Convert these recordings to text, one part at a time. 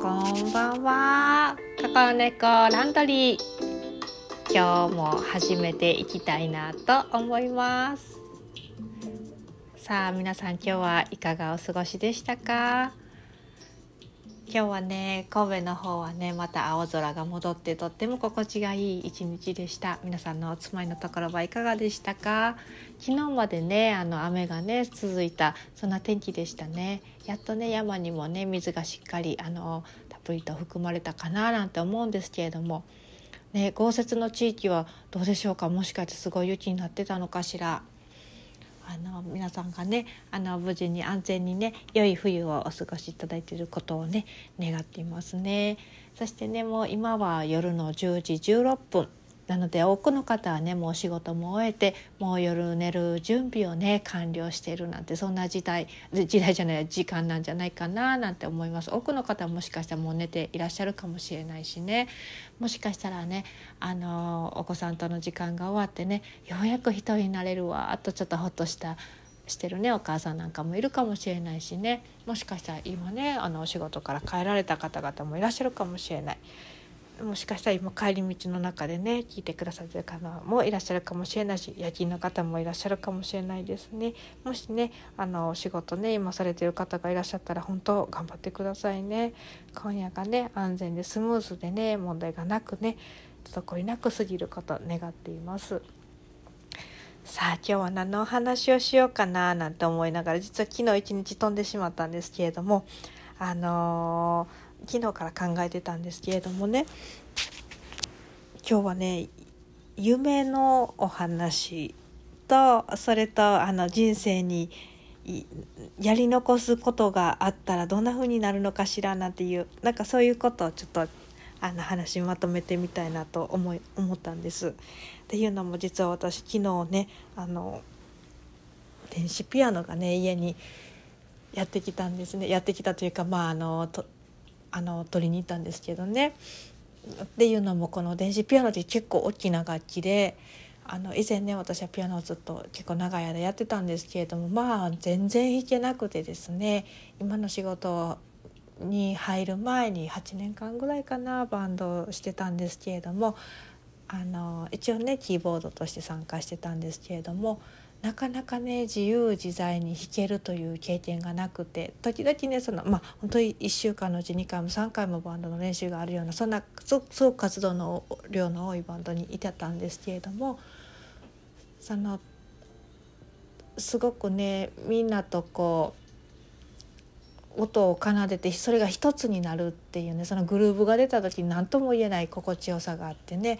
こんばんは。カカオ猫ランドリー。今日も始めていきたいなと思います。さあ、皆さん今日はいかがお過ごしでしたか？今日はね神戸の方はねまた青空が戻ってとっても心地がいい一日でした。皆さんのお住まいのところはいかがでしたか？昨日までねあの雨がね続いたそんな天気でしたね。やっとね山にもね水がしっかりあのたっぷりと含まれたかななんて思うんですけれども。ね豪雪の地域はどうでしょうか？もしかしてすごい雪になってたのかしら？あの皆さんがねあの無事に安全にね良い冬をお過ごしいただいていることをね願っていますね。そしてねもう今は夜の10時16分。なので多くの方はねもう仕事も終えてもう夜寝る準備をね完了しているなんてそんな時代時代じゃない時間なんじゃないかななんて思います。多くの方はもしかしたらもう寝ていらっしゃるかもしれないしね。もしかしたらねあのお子さんとの時間が終わってねようやく一人になれるわあとちょっとほっとしたしてるねお母さんなんかもいるかもしれないしね。もしかしたら今ねあのお仕事から帰られた方々もいらっしゃるかもしれない。もしかしたら今帰り道の中でね聞いてくださってる方もいらっしゃるかもしれないし夜勤の方もいらっしゃるかもしれないですね。もしねあのお仕事ね今されてる方がいらっしゃったら本当頑張ってくださいね。今夜がね安全でスムーズでね問題がなくね滞りなく過ぎること願っています。さあ今日は何のお話をしようかななんて思いながら実は昨日一日飛んでしまったんですけれどもあのー、昨日から考えてたんですけれどもね今日はね夢のお話とそれとあの人生にやり残すことがあったらどんな風になるのかしらなんていうなんかそういうことをちょっとあの話まとめてみたいなと思い思ったんです。っていうのも実は私昨日ねあの電子ピアノがね家にやってきたんですねやってきたというかまああのあの取りに行ったんですけどね。っていうのもこの電子ピアノって結構大きな楽器であの以前ね私はピアノをずっと結構長い間やってたんですけれどもまあ全然弾けなくてですね今の仕事に入る前に8年間ぐらいかなバンドをしてたんですけれどもあの一応ねキーボードとして参加してたんですけれどもなかなかね自由自在に弾けるという経験がなくて時々ねそのまあ本当に1週間のうち2回も3回もバンドの練習があるようなそんなすごく活動の量の多いバンドにいてたんですけれどもそのすごくねみんなとこう音を奏でてそれが一つになるっていうねそのグルーヴが出た時に何とも言えない心地よさがあってね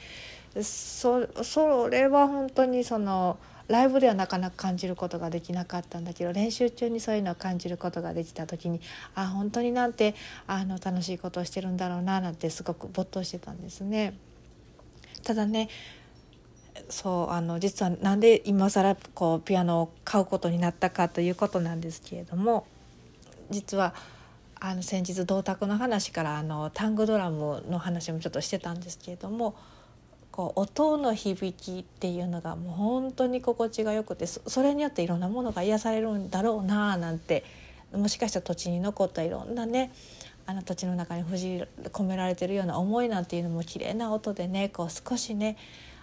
そそれは本当にそのライブではなかなか感じることができなかったんだけど練習中にそういうのを感じることができた時にあ本当になんてあの楽しいことをしてるんだろうななんてすごく没頭してたんですね。ただねそうあの実はなんで今更こうピアノを買うことになったかということなんですけれども実はあの先日銅鐸の話からあのタングドラムの話もちょっとしてたんですけれどもこう音の響きっていうのがもう本当に心地がよくてそれによっていろんなものが癒されるんだろうななんてもしかしたら土地に残ったいろんなねあの土地の中に封じ込められてるような思いなんていうのも綺麗な音でねこう少しね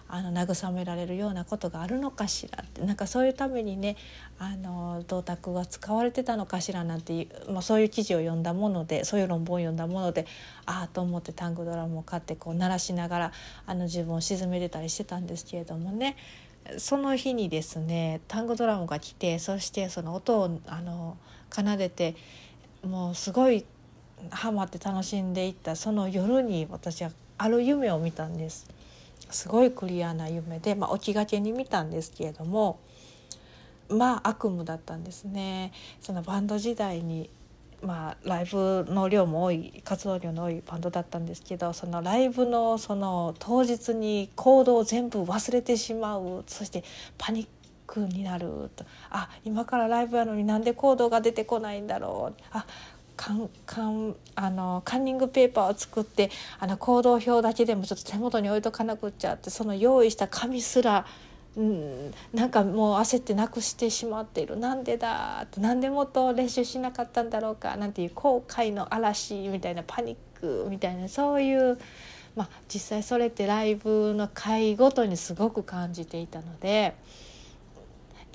あの慰められるようなことがあるのかしらってなんかそういうためにねあの銅鐸が使われてたのかしらなんていう、まあ、そういう記事を読んだものでそういう論文を読んだものでああと思ってタングドラムを買ってこう鳴らしながらあの自分を沈めてたりしてたんですけれどもねその日にですねタングドラムが来てそしてその音をあの奏でてもうすごいハマって楽しんでいったその夜に私はある夢を見たんです。すごいクリアな夢で、まあ、起きがけに見たんですけれどもまあ悪夢だったんですね。そのバンド時代にまあ、ライブの量も多い活動量の多いバンドだったんですけどそのライブのその当日に行動を全部忘れてしまうそしてパニックになるとあ今からライブやのになんで行動が出てこないんだろうあカンカンあのカンニングペーパーを作ってあの行動表だけでもちょっと手元に置いとかなくっちゃってその用意した紙すらうんなんかもう焦ってなくしてしまっている。なんでだなんでもっと練習しなかったんだろうかなんていう後悔の嵐みたいなパニックみたいなそういうまあ、実際それってライブの回ごとにすごく感じていたので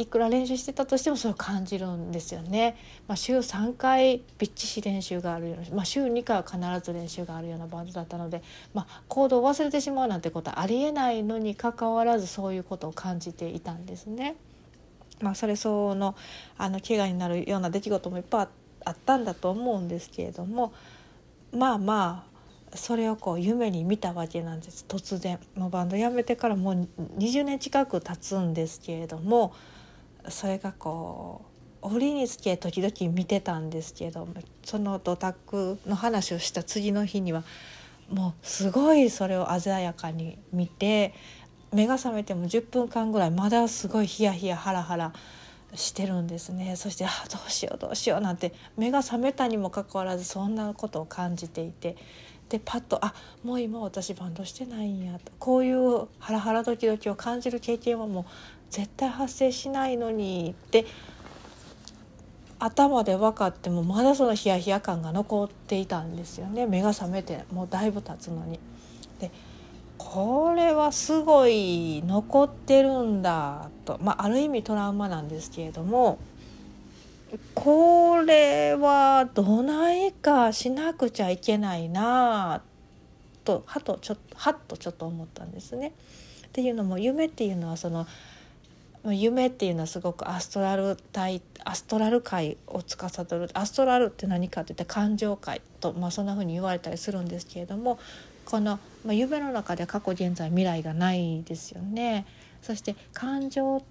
いくら練習してたとしてもそれを感じるんですよね。まあ、週3回びっちし練習があるような、まあ、週2回は必ず練習があるようなバンドだったので、まあ、行動を忘れてしまうなんてことはありえないのにかかわらずそういうことを感じていたんですね。まあ、それ相応のあの怪我になるような出来事もいっぱいあったんだと思うんですけれどもまあまあそれをこう夢に見たわけなんです突然もうバンド辞めてからもう20年近く経つんですけれどもそれがこう折につけ時々見てたんですけどそのドタクの話をした次の日にはもうすごいそれを鮮やかに見て目が覚めても10分間ぐらいまだすごいヒヤヒヤハラハラしてるんですね。そしてあどうしようどうしようなんて目が覚めたにもかかわらずそんなことを感じていて。でパッとあもう今私バンドしてないんやと。こういうハラハラドキドキを感じる経験はもう絶対発生しないのにって頭で分かってもまだそのヒヤヒヤ感が残っていたんですよね目が覚めてもうだいぶ経つのに。でこれはすごい残ってるんだと、まあ、ある意味トラウマなんですけれどもこれはどないかしなくちゃいけないなとはとちょっはっとちょっと思ったんですね。っていうのも夢っていうのはその夢っていうのはすごくアストラル体アストラル界を司るアストラルって何かって言ったら感情界と、まあ、そんな風に言われたりするんですけれどもこの、まあ、夢の中で過去現在未来がないですよね。そして感情っ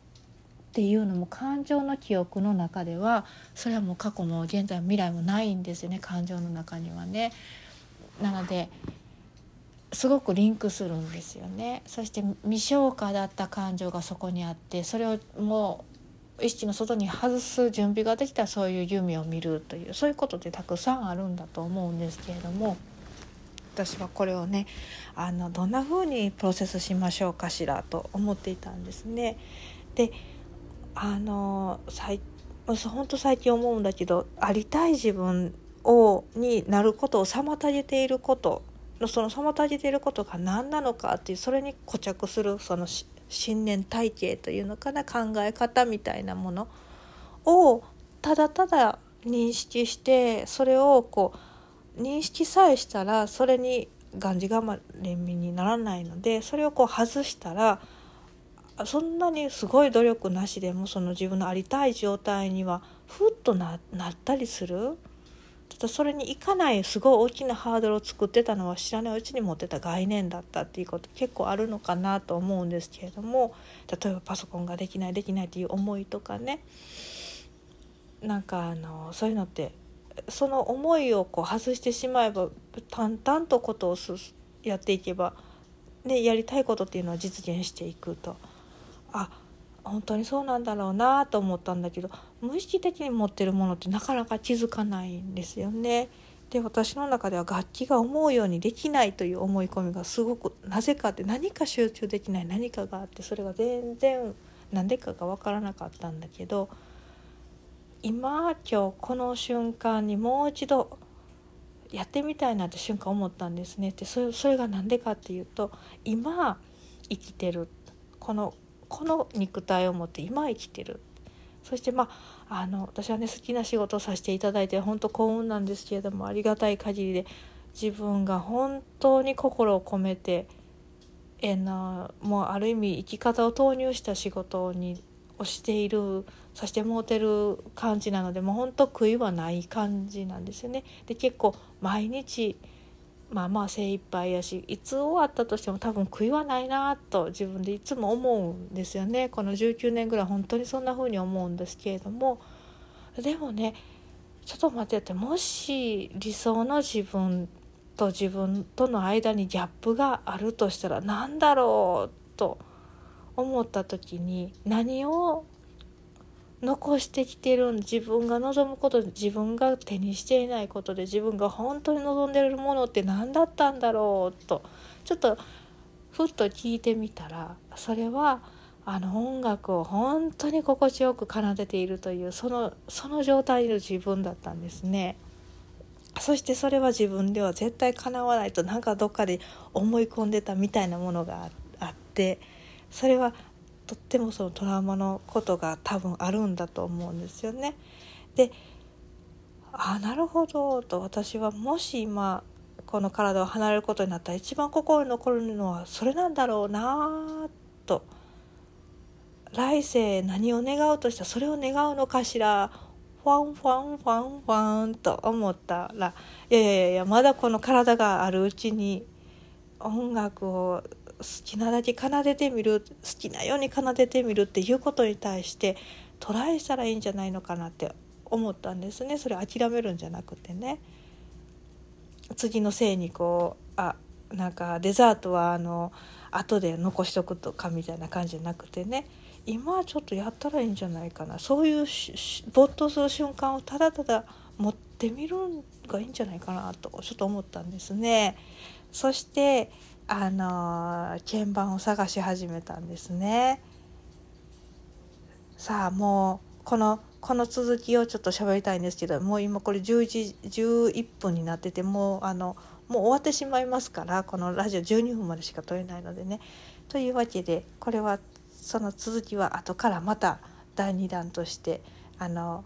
ていうのも感情の記憶の中ではそれはもう過去も現在も未来もないんですよね感情の中にはね。なのですごくリンクするんですよね。そして未消化だった感情がそこにあってそれをもう意識の外に外す準備ができたらそういう夢を見るというそういうことってたくさんあるんだと思うんですけれども私はこれをねあのどんな風にプロセスしましょうかしらと思っていたんですね。であの本当最近思うんだけどありたい自分をになることを妨げていることのその妨げていることが何なのかっていうそれに固着するその信念体系というのかな考え方みたいなものをただただ認識してそれをこう認識さえしたらそれにがんじがまれみにならないのでそれをこう外したらそんなにすごい努力なしでもその自分のありたい状態にはふっとなったりする。ただそれにいかないすごい大きなハードルを作ってたのは知らないうちに持ってた概念だったっていうこと結構あるのかなと思うんですけれども例えばパソコンができないできないっていう思いとかねなんかあのそういうのってその思いをこう外してしまえば淡々とことをやっていけば、ね、やりたいことっていうのは実現していくと。あ本当にそうなんだろうなと思ったんだけど無意識的に持ってるものってなかなか気づかないんですよね。で私の中では楽器が思うようにできないという思い込みがすごくなぜかって何か集中できない何かがあってそれが全然何でかが分からなかったんだけど今今日この瞬間にもう一度やってみたいなって瞬間思ったんですねでそれそれが何でかっていうと今生きてるこのこの肉体を持って今生きてるそしてまああの私はね好きな仕事をさせていただいて本当幸運なんですけれどもありがたい限りで自分が本当に心を込めてえなもうある意味生き方を投入した仕事にをしているさせてもうてる感じなのでもう本当悔いはない感じなんですよね。で結構毎日まあまあ精一杯やしいつ終わったとしても多分悔いはないなと自分でいつも思うんですよね。この19年ぐらい本当にそんな風に思うんですけれども。でもねちょっと待ってってもし理想の自分と自分との間にギャップがあるとしたら何だろうと思った時に何を残してきてる自分が望むことで自分が手にしていないことで自分が本当に望んでるものって何だったんだろうとちょっとふっと聞いてみたらそれはあの音楽を本当に心地よく奏でているというそのその状態の自分だったんですね。そしてそれは自分では絶対叶わないとなんかどっかで思い込んでたみたいなものがあってそれはとってもそのトラウマのことが多分あるんだと思うんですよね。であなるほどと私はもし今この体を離れることになったら一番心に残るのはそれなんだろうなと来世何を願うとしたらそれを願うのかしらファンファンファンファンと思ったらいやいやいやまだこの体があるうちに音楽を好きなだけ奏でてみる好きなように奏でてみるっていうことに対してトライしたらいいんじゃないのかなって思ったんですね。それ諦めるんじゃなくてね。次のせいにこうあなんかデザートはあの後で残しとくとかみたいな感じじゃなくてね。今はちょっとやったらいいんじゃないかな。そういう没頭する瞬間をただただ持ってみるのがいいんじゃないかなとちょっと思ったんですね。そしてあの鍵盤を探し始めたんですね。さあもうこのこの続きをちょっと喋りたいんですけどもう今これ11 11分になっててもうあのもう終わってしまいますからこのラジオ12分までしか撮れないのでね。というわけでこれはその続きは後からまた第2弾としてあの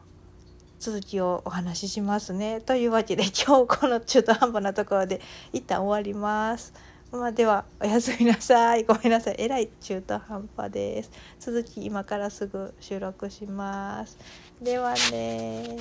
続きをお話ししますね。というわけで今日この中途半端なところで一旦終わります。まあ、ではおやすみなさい。ごめんなさい。えらい中途半端です。続き今からすぐ収録します。ではね